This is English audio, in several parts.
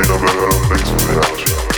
ain't never heard a without you.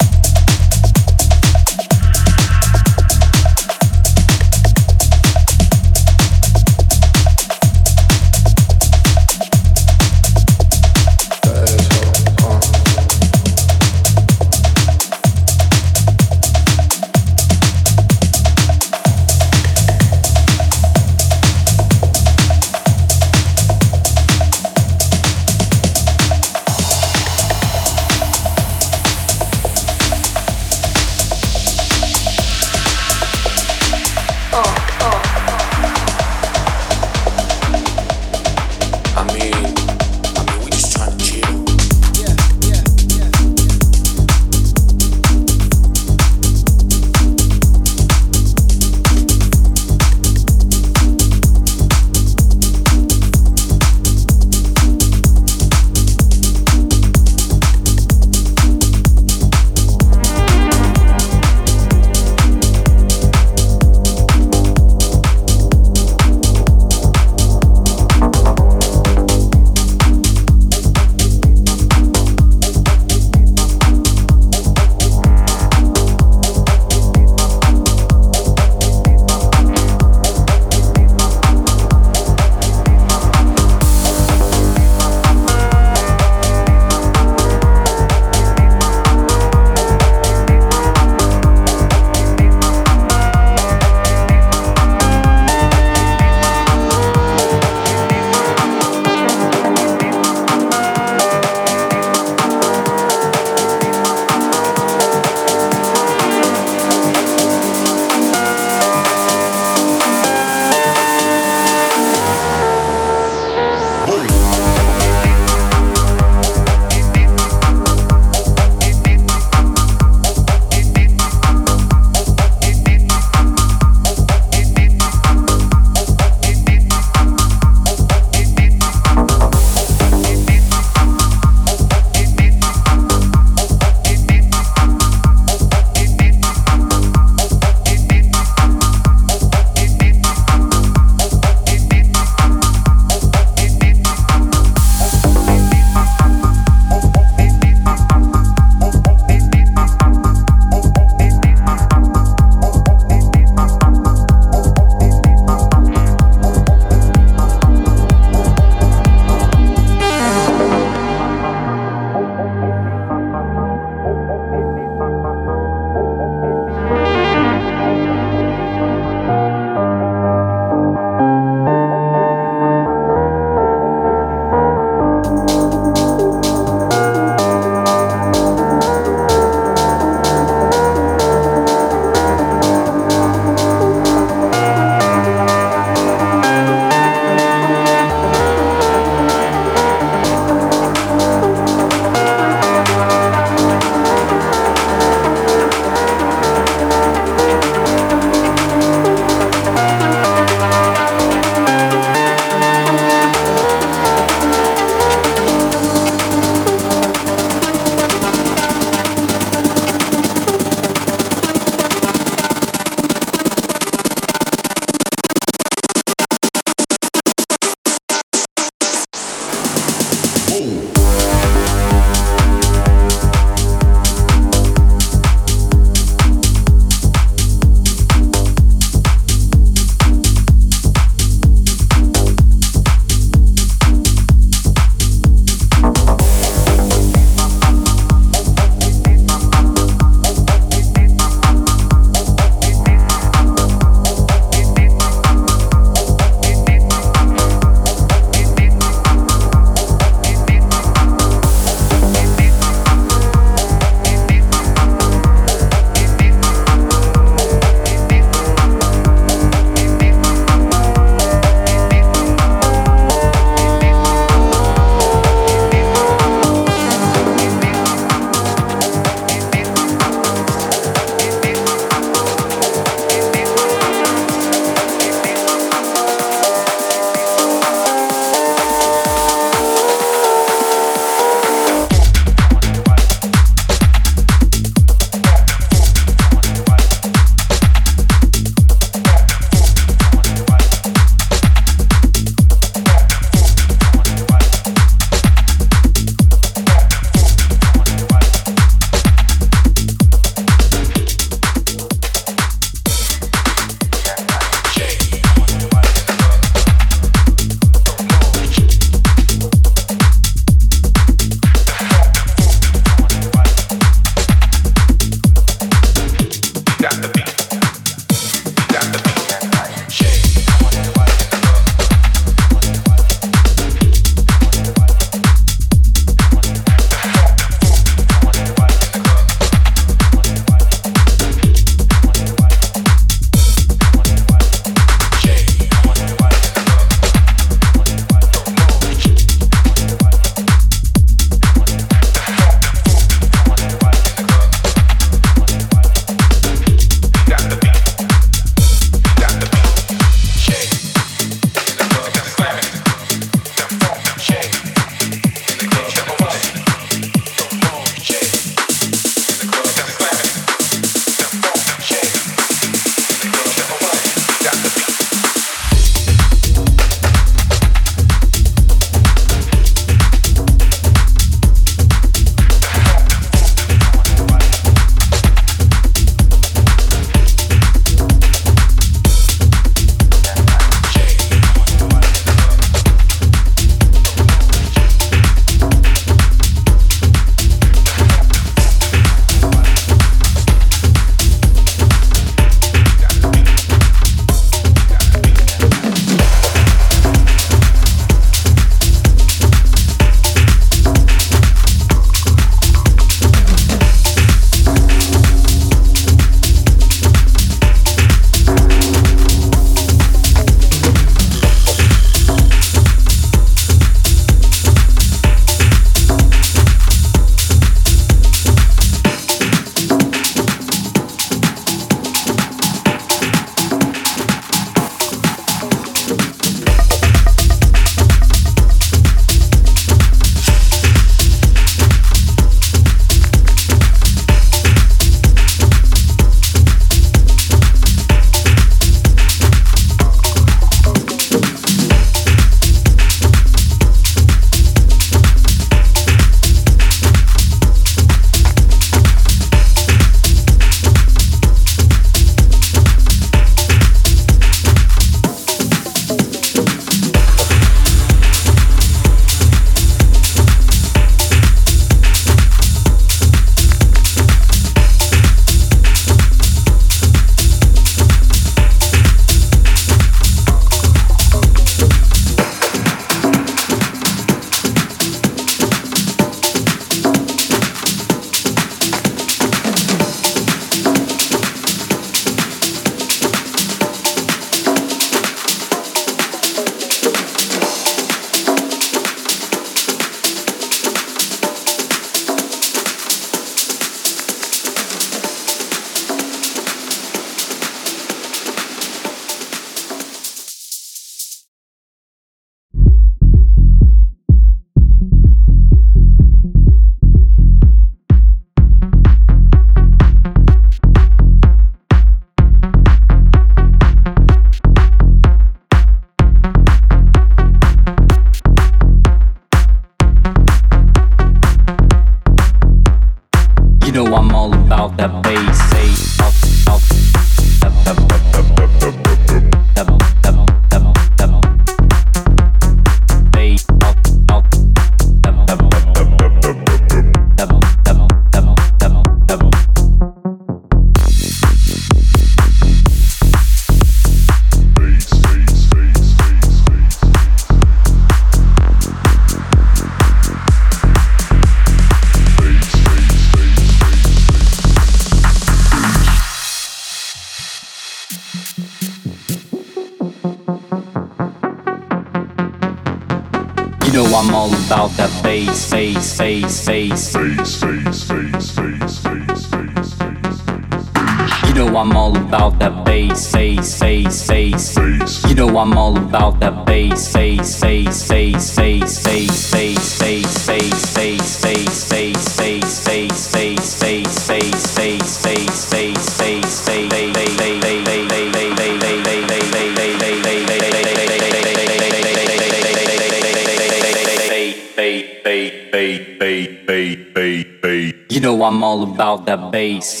about the bass.